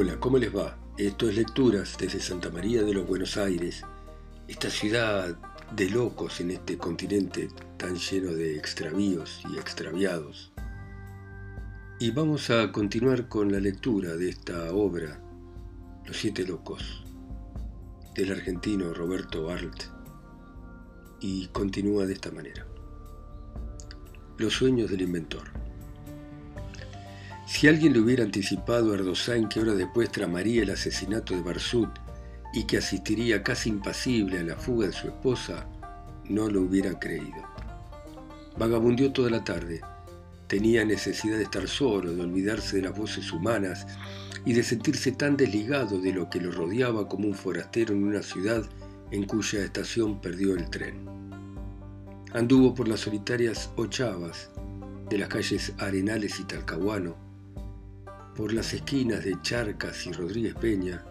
Hola, ¿cómo les va? Esto es Lecturas desde Santa María de los Buenos Aires, esta ciudad de locos en este continente tan lleno de extravíos y extraviados. Y vamos a continuar con la lectura de esta obra, Los Siete Locos, del argentino Roberto Arlt, y continúa de esta manera. Los sueños del inventor. Si alguien le hubiera anticipado a Erdosain que hora después tramaría el asesinato de Barsut y que asistiría casi impasible a la fuga de su esposa, no lo hubiera creído. Vagabundió toda la tarde. Tenía necesidad de estar solo, de olvidarse de las voces humanas y de sentirse tan desligado de lo que lo rodeaba como un forastero en una ciudad en cuya estación perdió el tren. Anduvo por las solitarias ochavas de las calles Arenales y Talcahuano, por las esquinas de Charcas y Rodríguez Peña,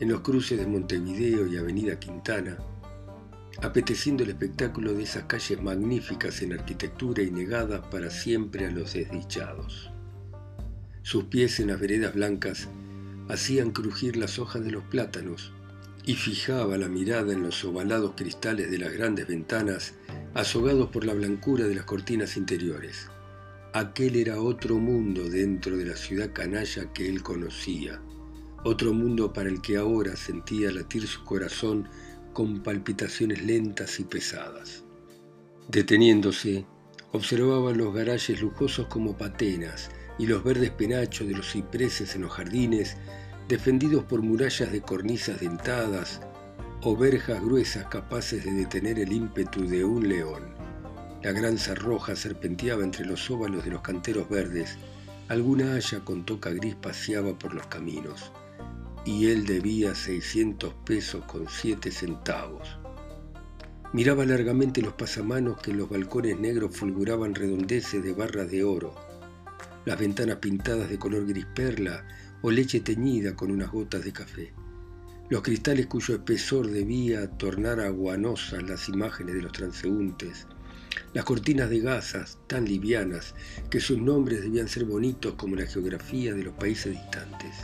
en los cruces de Montevideo y Avenida Quintana, apeteciendo el espectáculo de esas calles magníficas en arquitectura y negadas para siempre a los desdichados. Sus pies en las veredas blancas hacían crujir las hojas de los plátanos y fijaba la mirada en los ovalados cristales de las grandes ventanas azogados por la blancura de las cortinas interiores. Aquel era otro mundo dentro de la ciudad canalla que él conocía, otro mundo para el que ahora sentía latir su corazón con palpitaciones lentas y pesadas. Deteniéndose, observaba los garajes lujosos como patenas y los verdes penachos de los cipreses en los jardines, defendidos por murallas de cornisas dentadas o verjas gruesas capaces de detener el ímpetu de un león. La gran roja serpenteaba entre los óvalos de los canteros verdes, alguna haya con toca gris paseaba por los caminos. Y él debía 600 pesos con 7 centavos. Miraba largamente los pasamanos que en los balcones negros fulguraban redondeces de barras de oro, las ventanas pintadas de color gris perla o leche teñida con unas gotas de café, los cristales cuyo espesor debía tornar aguanosas las imágenes de los transeúntes, las cortinas de gasas tan livianas que sus nombres debían ser bonitos como la geografía de los países distantes.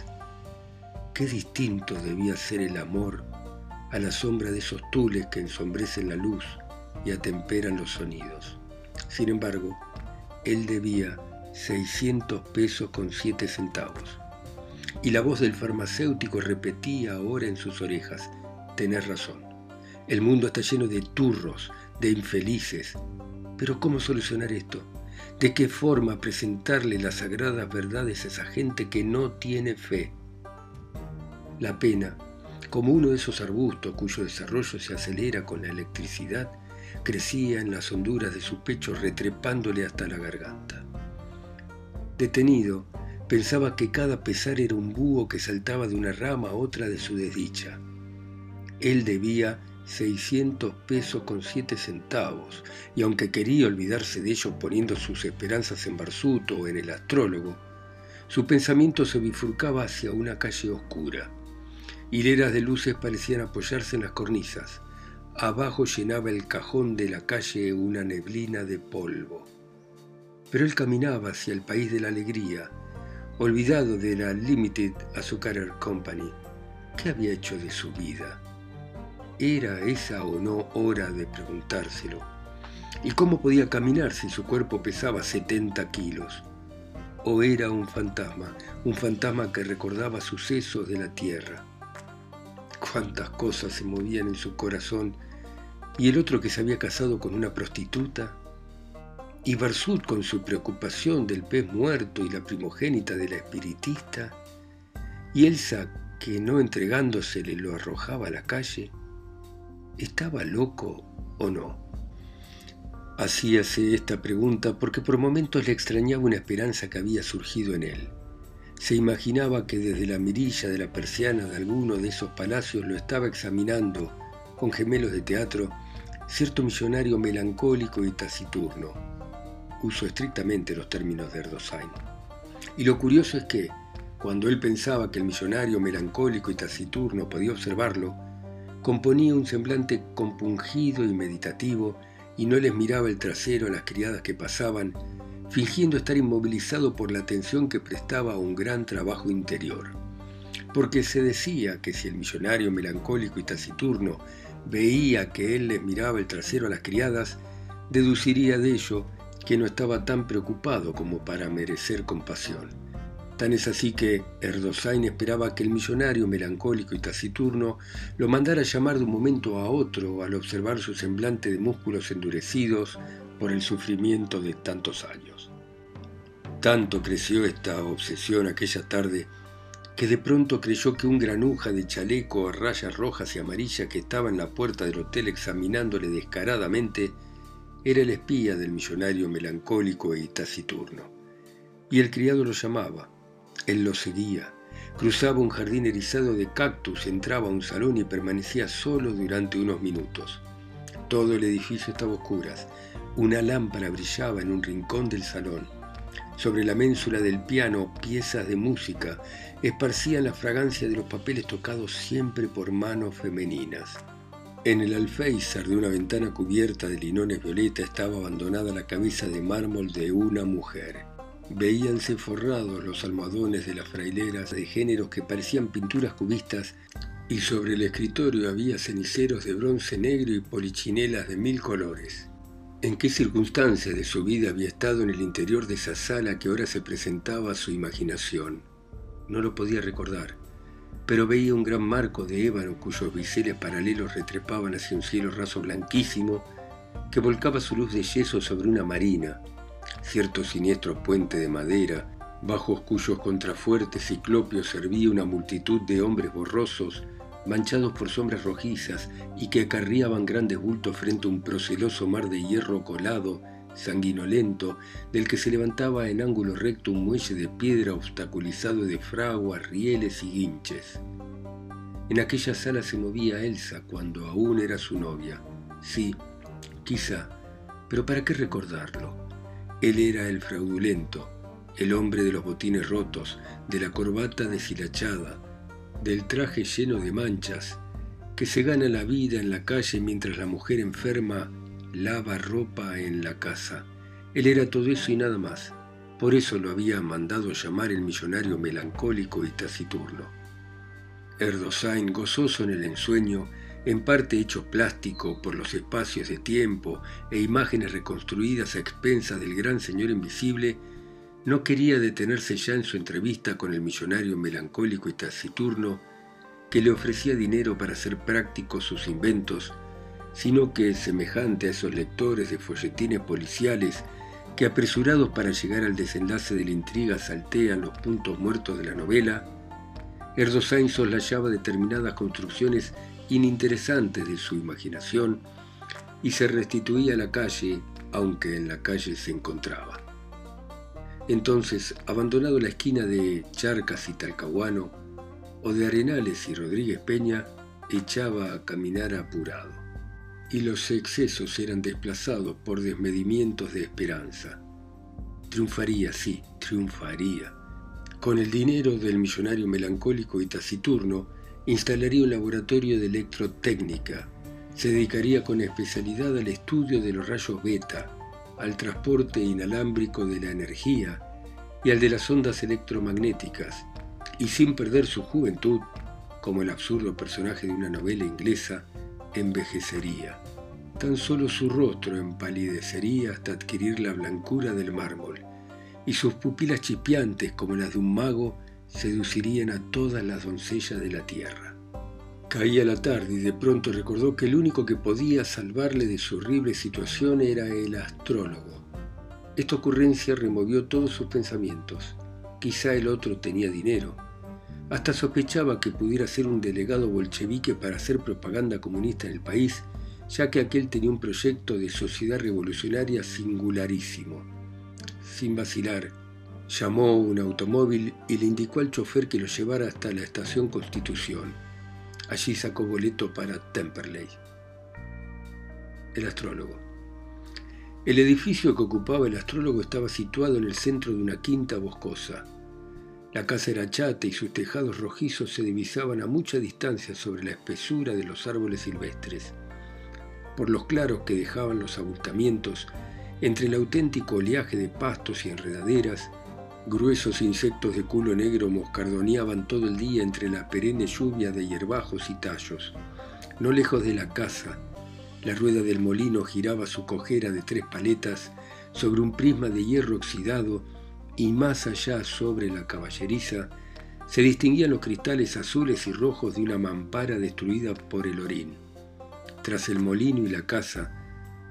Qué distinto debía ser el amor a la sombra de esos tules que ensombrecen la luz y atemperan los sonidos. Sin embargo, él debía 600 pesos con 7 centavos. Y la voz del farmacéutico repetía ahora en sus orejas, tenés razón, el mundo está lleno de turros, de infelices. Pero ¿cómo solucionar esto? ¿De qué forma presentarle las sagradas verdades a esa gente que no tiene fe? La pena, como uno de esos arbustos cuyo desarrollo se acelera con la electricidad, crecía en las honduras de su pecho retrepándole hasta la garganta. Detenido, pensaba que cada pesar era un búho que saltaba de una rama a otra de su desdicha. Él debía 600 pesos con 7 centavos, y aunque quería olvidarse de ello poniendo sus esperanzas en Barsuto o en el astrólogo, su pensamiento se bifurcaba hacia una calle oscura. Hileras de luces parecían apoyarse en las cornisas. Abajo llenaba el cajón de la calle una neblina de polvo. Pero él caminaba hacia el país de la alegría, olvidado de la Limited Azucarer Company. ¿Qué había hecho de su vida? ¿Era esa o no hora de preguntárselo? ¿Y cómo podía caminar si su cuerpo pesaba 70 kilos? ¿O era un fantasma, un fantasma que recordaba sucesos de la tierra? cuántas cosas se movían en su corazón, y el otro que se había casado con una prostituta, y Barsud con su preocupación del pez muerto y la primogénita de la espiritista, y Elsa que no entregándosele lo arrojaba a la calle, ¿estaba loco o no? Hacíase esta pregunta porque por momentos le extrañaba una esperanza que había surgido en él. Se imaginaba que desde la mirilla de la persiana de alguno de esos palacios lo estaba examinando, con gemelos de teatro, cierto millonario melancólico y taciturno. Uso estrictamente los términos de Erdosain. Y lo curioso es que, cuando él pensaba que el millonario melancólico y taciturno podía observarlo, componía un semblante compungido y meditativo y no les miraba el trasero a las criadas que pasaban fingiendo estar inmovilizado por la atención que prestaba a un gran trabajo interior. porque se decía que si el millonario melancólico y taciturno veía que él les miraba el trasero a las criadas, deduciría de ello que no estaba tan preocupado como para merecer compasión. Tan es así que Erdosain esperaba que el millonario melancólico y taciturno lo mandara llamar de un momento a otro al observar su semblante de músculos endurecidos por el sufrimiento de tantos años. Tanto creció esta obsesión aquella tarde que de pronto creyó que un granuja de chaleco a rayas rojas y amarillas que estaba en la puerta del hotel examinándole descaradamente era el espía del millonario melancólico y taciturno. Y el criado lo llamaba. Él lo seguía. Cruzaba un jardín erizado de cactus, entraba a un salón y permanecía solo durante unos minutos. Todo el edificio estaba a oscuras. Una lámpara brillaba en un rincón del salón. Sobre la ménsula del piano, piezas de música esparcían la fragancia de los papeles tocados siempre por manos femeninas. En el alféizar de una ventana cubierta de linones violeta estaba abandonada la cabeza de mármol de una mujer. Veíanse forrados los almohadones de las fraileras de géneros que parecían pinturas cubistas y sobre el escritorio había ceniceros de bronce negro y polichinelas de mil colores. ¿En qué circunstancias de su vida había estado en el interior de esa sala que ahora se presentaba a su imaginación? No lo podía recordar pero veía un gran marco de ébano cuyos biseles paralelos retrepaban hacia un cielo raso blanquísimo que volcaba su luz de yeso sobre una marina, cierto siniestro puente de madera, bajo cuyos contrafuertes ciclopios servía una multitud de hombres borrosos, manchados por sombras rojizas y que acarriaban grandes bultos frente a un proceloso mar de hierro colado sanguinolento, del que se levantaba en ángulo recto un muelle de piedra obstaculizado de fraguas, rieles y guinches. En aquella sala se movía Elsa cuando aún era su novia. Sí, quizá, pero ¿para qué recordarlo? Él era el fraudulento, el hombre de los botines rotos, de la corbata deshilachada, del traje lleno de manchas, que se gana la vida en la calle mientras la mujer enferma lava ropa en la casa. Él era todo eso y nada más. Por eso lo había mandado llamar el millonario melancólico y taciturno. Erdosain, gozoso en el ensueño, en parte hecho plástico por los espacios de tiempo e imágenes reconstruidas a expensas del gran señor invisible, no quería detenerse ya en su entrevista con el millonario melancólico y taciturno, que le ofrecía dinero para hacer prácticos sus inventos sino que, semejante a esos lectores de folletines policiales que apresurados para llegar al desenlace de la intriga saltean los puntos muertos de la novela, Erdosain soslayaba determinadas construcciones ininteresantes de su imaginación y se restituía a la calle, aunque en la calle se encontraba. Entonces, abandonado la esquina de Charcas y Talcahuano, o de Arenales y Rodríguez Peña, echaba a caminar apurado y los excesos eran desplazados por desmedimientos de esperanza. Triunfaría, sí, triunfaría. Con el dinero del millonario melancólico y taciturno, instalaría un laboratorio de electrotécnica. Se dedicaría con especialidad al estudio de los rayos beta, al transporte inalámbrico de la energía y al de las ondas electromagnéticas, y sin perder su juventud, como el absurdo personaje de una novela inglesa, envejecería. Tan solo su rostro empalidecería hasta adquirir la blancura del mármol, y sus pupilas chispeantes como las de un mago seducirían a todas las doncellas de la tierra. Caía la tarde y de pronto recordó que el único que podía salvarle de su horrible situación era el astrólogo. Esta ocurrencia removió todos sus pensamientos. Quizá el otro tenía dinero, hasta sospechaba que pudiera ser un delegado bolchevique para hacer propaganda comunista en el país, ya que aquel tenía un proyecto de sociedad revolucionaria singularísimo. Sin vacilar, llamó un automóvil y le indicó al chofer que lo llevara hasta la estación Constitución. Allí sacó boleto para Temperley. El astrólogo. El edificio que ocupaba el astrólogo estaba situado en el centro de una quinta boscosa. La casa era chata y sus tejados rojizos se divisaban a mucha distancia sobre la espesura de los árboles silvestres. Por los claros que dejaban los abultamientos, entre el auténtico oleaje de pastos y enredaderas, Gruesos insectos de culo negro moscardoneaban todo el día entre la perenne lluvia de hierbajos y tallos. No lejos de la casa, la rueda del molino giraba su cojera de tres paletas sobre un prisma de hierro oxidado y más allá sobre la caballeriza se distinguían los cristales azules y rojos de una mampara destruida por el orín. Tras el molino y la casa,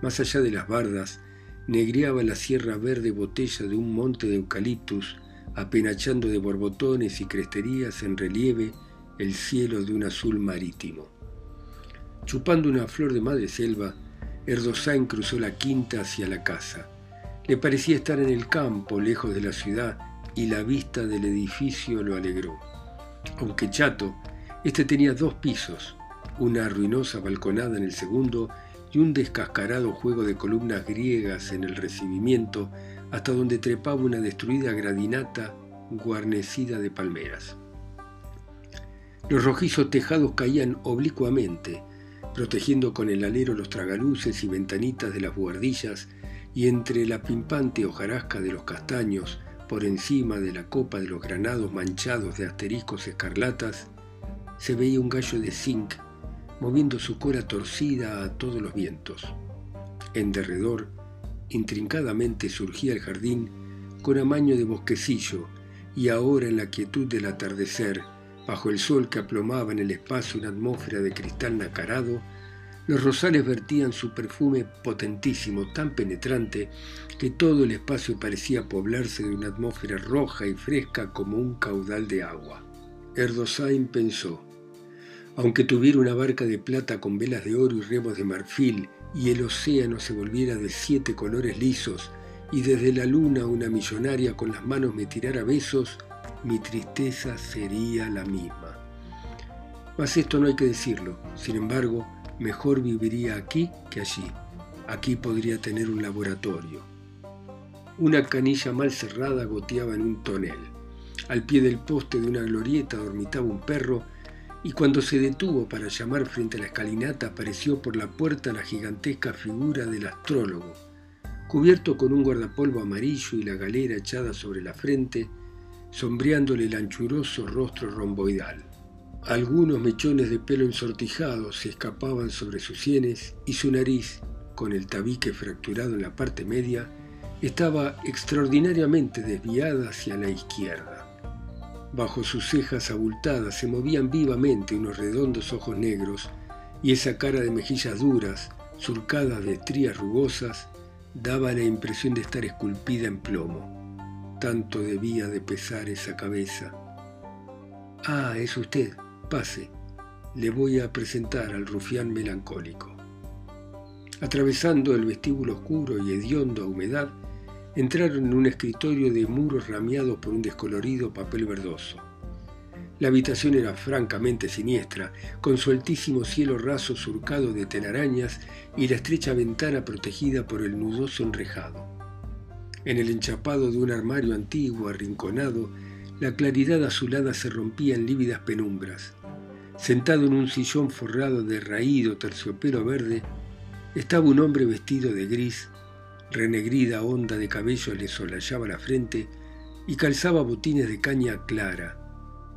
más allá de las bardas, negreaba la sierra verde botella de un monte de eucaliptus, apenachando de borbotones y cresterías en relieve el cielo de un azul marítimo. Chupando una flor de madre selva, Erdosain cruzó la quinta hacia la casa. Le parecía estar en el campo, lejos de la ciudad, y la vista del edificio lo alegró. Aunque chato, este tenía dos pisos, una ruinosa balconada en el segundo y un descascarado juego de columnas griegas en el recibimiento, hasta donde trepaba una destruida gradinata guarnecida de palmeras. Los rojizos tejados caían oblicuamente, protegiendo con el alero los tragaluces y ventanitas de las buhardillas, y entre la pimpante hojarasca de los castaños, por encima de la copa de los granados manchados de asteriscos escarlatas, se veía un gallo de zinc moviendo su cola torcida a todos los vientos. En derredor, intrincadamente surgía el jardín con amaño de bosquecillo, y ahora en la quietud del atardecer, bajo el sol que aplomaba en el espacio una atmósfera de cristal nacarado, los rosales vertían su perfume potentísimo, tan penetrante, que todo el espacio parecía poblarse de una atmósfera roja y fresca como un caudal de agua. Erdosain pensó, aunque tuviera una barca de plata con velas de oro y remos de marfil, y el océano se volviera de siete colores lisos, y desde la luna una millonaria con las manos me tirara besos, mi tristeza sería la misma. Mas esto no hay que decirlo, sin embargo, mejor viviría aquí que allí. Aquí podría tener un laboratorio. Una canilla mal cerrada goteaba en un tonel. Al pie del poste de una glorieta dormitaba un perro y cuando se detuvo para llamar frente a la escalinata apareció por la puerta la gigantesca figura del astrólogo, cubierto con un guardapolvo amarillo y la galera echada sobre la frente, sombreándole el anchuroso rostro romboidal. Algunos mechones de pelo ensortijado se escapaban sobre sus sienes y su nariz, con el tabique fracturado en la parte media, estaba extraordinariamente desviada hacia la izquierda. Bajo sus cejas abultadas se movían vivamente unos redondos ojos negros y esa cara de mejillas duras, surcada de estrías rugosas, daba la impresión de estar esculpida en plomo. Tanto debía de pesar esa cabeza. Ah, es usted, Pase, le voy a presentar al rufián melancólico. Atravesando el vestíbulo oscuro y hediondo a humedad, entraron en un escritorio de muros rameados por un descolorido papel verdoso. La habitación era francamente siniestra, con su altísimo cielo raso surcado de telarañas y la estrecha ventana protegida por el nudoso enrejado. En el enchapado de un armario antiguo arrinconado la claridad azulada se rompía en lívidas penumbras. Sentado en un sillón forrado de raído terciopelo verde, estaba un hombre vestido de gris, renegrida onda de cabello le solayaba la frente y calzaba botines de caña clara.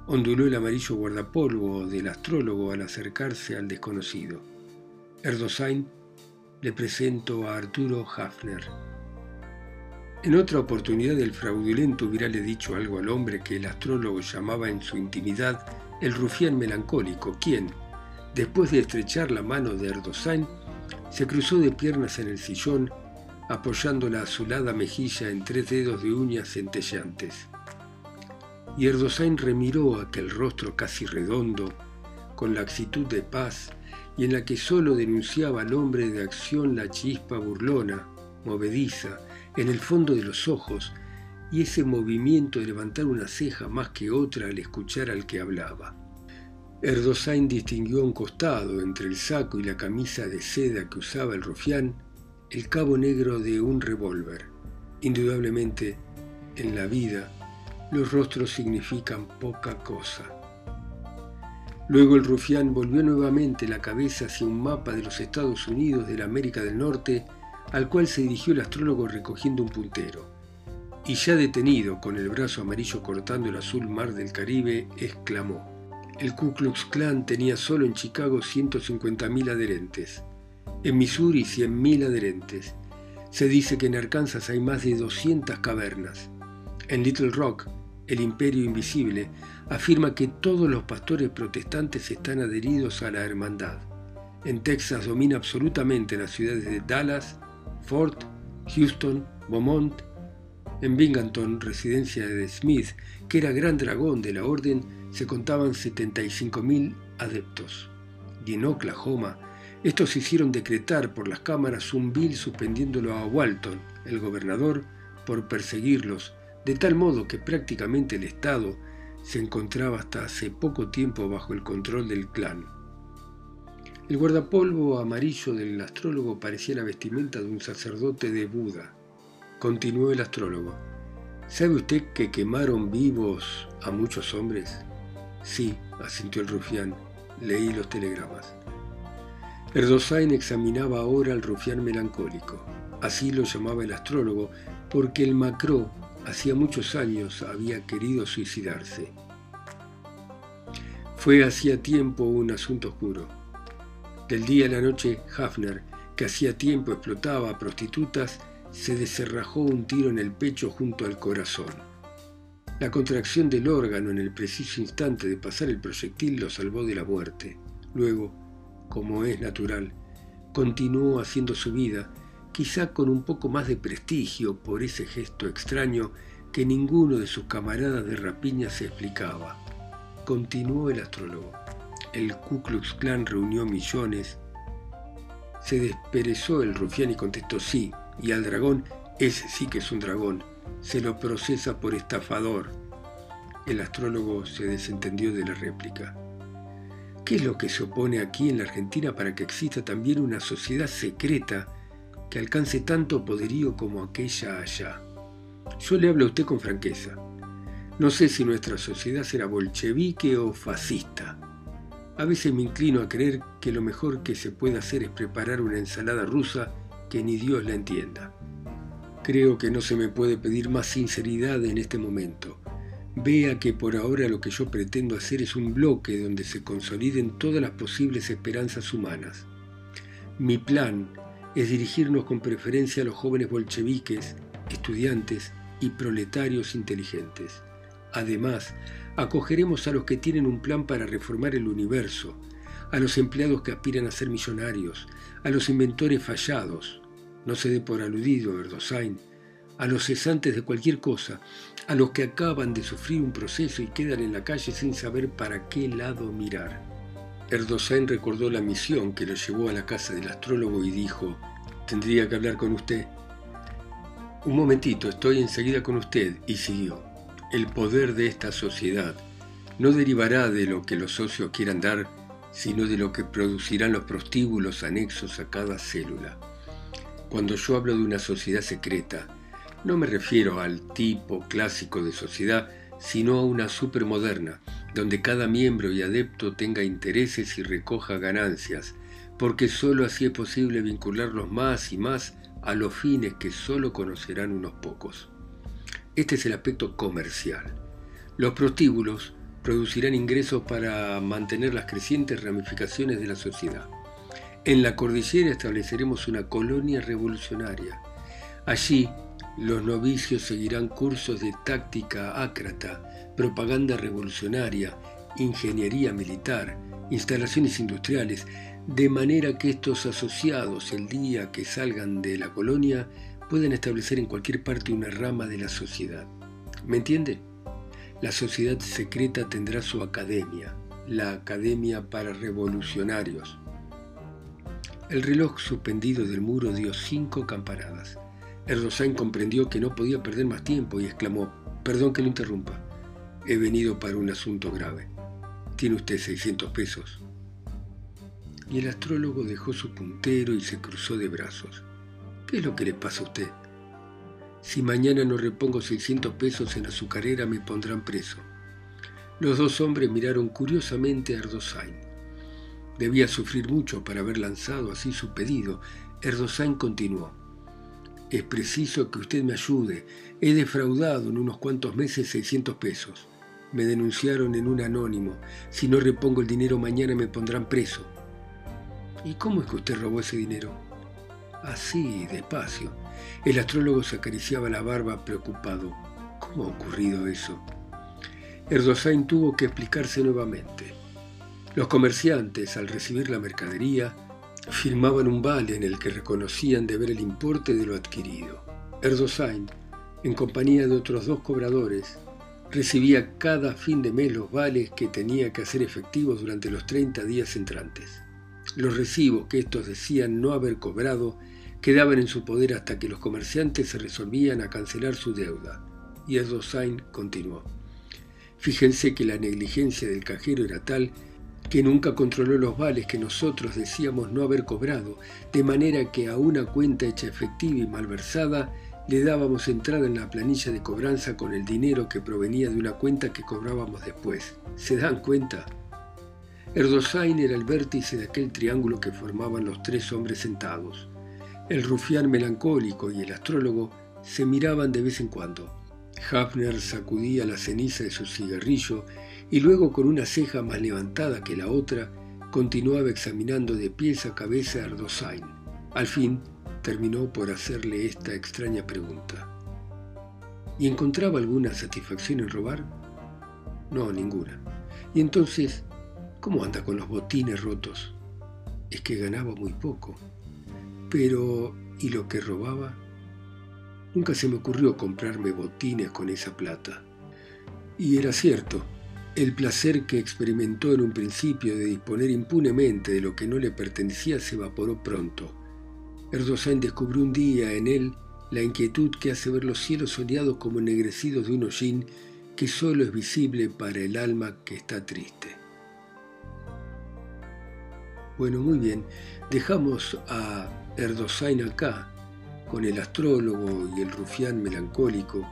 Onduló el amarillo guardapolvo del astrólogo al acercarse al desconocido. Erdosain le presento a Arturo Hafner. En otra oportunidad el fraudulento hubiérale dicho algo al hombre que el astrólogo llamaba en su intimidad el rufián melancólico, quien, después de estrechar la mano de Erdosain, se cruzó de piernas en el sillón, apoyando la azulada mejilla en tres dedos de uñas centelleantes. Y Erdosain remiró aquel rostro casi redondo, con la actitud de paz y en la que sólo denunciaba al hombre de acción la chispa burlona, movediza, en el fondo de los ojos y ese movimiento de levantar una ceja más que otra al escuchar al que hablaba. Erdosain distinguió a un costado, entre el saco y la camisa de seda que usaba el rufián, el cabo negro de un revólver. Indudablemente, en la vida, los rostros significan poca cosa. Luego el rufián volvió nuevamente la cabeza hacia un mapa de los Estados Unidos de la América del Norte al cual se dirigió el astrólogo recogiendo un puntero, y ya detenido, con el brazo amarillo cortando el azul mar del Caribe, exclamó, el Ku Klux Klan tenía solo en Chicago 150.000 adherentes, en Missouri 100.000 adherentes. Se dice que en Arkansas hay más de 200 cavernas. En Little Rock, el imperio invisible, afirma que todos los pastores protestantes están adheridos a la hermandad. En Texas domina absolutamente las ciudades de Dallas, Fort, Houston, Beaumont. En Binghamton, residencia de Smith, que era gran dragón de la orden, se contaban 75.000 adeptos. Y en Oklahoma, estos hicieron decretar por las cámaras un bill suspendiéndolo a Walton, el gobernador, por perseguirlos, de tal modo que prácticamente el Estado se encontraba hasta hace poco tiempo bajo el control del clan. El guardapolvo amarillo del astrólogo parecía la vestimenta de un sacerdote de Buda. Continuó el astrólogo. ¿Sabe usted que quemaron vivos a muchos hombres? Sí, asintió el rufián. Leí los telegramas. Erdosain examinaba ahora al rufián melancólico. Así lo llamaba el astrólogo, porque el macro hacía muchos años había querido suicidarse. Fue hacía tiempo un asunto oscuro. Del día a la noche, Hafner, que hacía tiempo explotaba a prostitutas, se deserrajó un tiro en el pecho junto al corazón. La contracción del órgano en el preciso instante de pasar el proyectil lo salvó de la muerte. Luego, como es natural, continuó haciendo su vida, quizá con un poco más de prestigio por ese gesto extraño que ninguno de sus camaradas de rapiña se explicaba. Continuó el astrólogo. El Ku Klux Klan reunió millones. Se desperezó el rufián y contestó sí, y al dragón, ese sí que es un dragón, se lo procesa por estafador. El astrólogo se desentendió de la réplica. ¿Qué es lo que se opone aquí en la Argentina para que exista también una sociedad secreta que alcance tanto poderío como aquella allá? Yo le hablo a usted con franqueza. No sé si nuestra sociedad será bolchevique o fascista. A veces me inclino a creer que lo mejor que se puede hacer es preparar una ensalada rusa que ni Dios la entienda. Creo que no se me puede pedir más sinceridad en este momento. Vea que por ahora lo que yo pretendo hacer es un bloque donde se consoliden todas las posibles esperanzas humanas. Mi plan es dirigirnos con preferencia a los jóvenes bolcheviques, estudiantes y proletarios inteligentes. Además, Acogeremos a los que tienen un plan para reformar el universo, a los empleados que aspiran a ser millonarios, a los inventores fallados, no se dé por aludido Erdosain, a los cesantes de cualquier cosa, a los que acaban de sufrir un proceso y quedan en la calle sin saber para qué lado mirar. Erdosain recordó la misión que lo llevó a la casa del astrólogo y dijo, tendría que hablar con usted. Un momentito, estoy enseguida con usted, y siguió. El poder de esta sociedad no derivará de lo que los socios quieran dar, sino de lo que producirán los prostíbulos anexos a cada célula. Cuando yo hablo de una sociedad secreta, no me refiero al tipo clásico de sociedad, sino a una supermoderna, donde cada miembro y adepto tenga intereses y recoja ganancias, porque sólo así es posible vincularlos más y más a los fines que sólo conocerán unos pocos. Este es el aspecto comercial. Los prostíbulos producirán ingresos para mantener las crecientes ramificaciones de la sociedad. En la cordillera estableceremos una colonia revolucionaria. Allí los novicios seguirán cursos de táctica ácrata, propaganda revolucionaria, ingeniería militar, instalaciones industriales, de manera que estos asociados el día que salgan de la colonia pueden establecer en cualquier parte una rama de la sociedad. ¿Me entiende? La sociedad secreta tendrá su academia, la Academia para Revolucionarios. El reloj suspendido del muro dio cinco campanadas. Erdosain comprendió que no podía perder más tiempo y exclamó, perdón que lo interrumpa, he venido para un asunto grave. ¿Tiene usted 600 pesos? Y el astrólogo dejó su puntero y se cruzó de brazos. ¿Qué es lo que le pasa a usted? Si mañana no repongo 600 pesos en azucarera me pondrán preso. Los dos hombres miraron curiosamente a Erdosain. Debía sufrir mucho para haber lanzado así su pedido. Erdosain continuó. Es preciso que usted me ayude. He defraudado en unos cuantos meses 600 pesos. Me denunciaron en un anónimo. Si no repongo el dinero mañana me pondrán preso. ¿Y cómo es que usted robó ese dinero? Así, despacio. El astrólogo se acariciaba la barba preocupado. ¿Cómo ha ocurrido eso? Erdosain tuvo que explicarse nuevamente. Los comerciantes, al recibir la mercadería, firmaban un vale en el que reconocían deber el importe de lo adquirido. Erdosain, en compañía de otros dos cobradores, recibía cada fin de mes los vales que tenía que hacer efectivos durante los 30 días entrantes. Los recibos que estos decían no haber cobrado quedaban en su poder hasta que los comerciantes se resolvían a cancelar su deuda. Y Erdosain continuó. Fíjense que la negligencia del cajero era tal que nunca controló los vales que nosotros decíamos no haber cobrado, de manera que a una cuenta hecha efectiva y malversada le dábamos entrada en la planilla de cobranza con el dinero que provenía de una cuenta que cobrábamos después. ¿Se dan cuenta? Erdosain era el vértice de aquel triángulo que formaban los tres hombres sentados. El rufián melancólico y el astrólogo se miraban de vez en cuando. Hafner sacudía la ceniza de su cigarrillo y luego con una ceja más levantada que la otra continuaba examinando de pies a cabeza a Erdosain. Al fin terminó por hacerle esta extraña pregunta. ¿Y encontraba alguna satisfacción en robar? No, ninguna. Y entonces, ¿cómo anda con los botines rotos? Es que ganaba muy poco. Pero, ¿y lo que robaba? Nunca se me ocurrió comprarme botines con esa plata. Y era cierto, el placer que experimentó en un principio de disponer impunemente de lo que no le pertenecía se evaporó pronto. Erdogan descubrió un día en él la inquietud que hace ver los cielos soleados como ennegrecidos de un hollín que solo es visible para el alma que está triste. Bueno, muy bien, dejamos a Erdosain acá, con el astrólogo y el rufián melancólico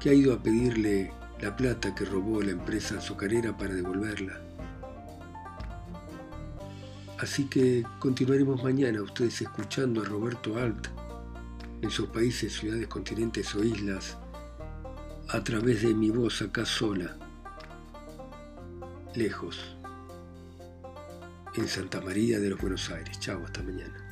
que ha ido a pedirle la plata que robó la empresa azucarera para devolverla. Así que continuaremos mañana ustedes escuchando a Roberto Alt en sus países, ciudades, continentes o islas a través de mi voz acá sola, lejos, en Santa María de los Buenos Aires. Chao, hasta mañana.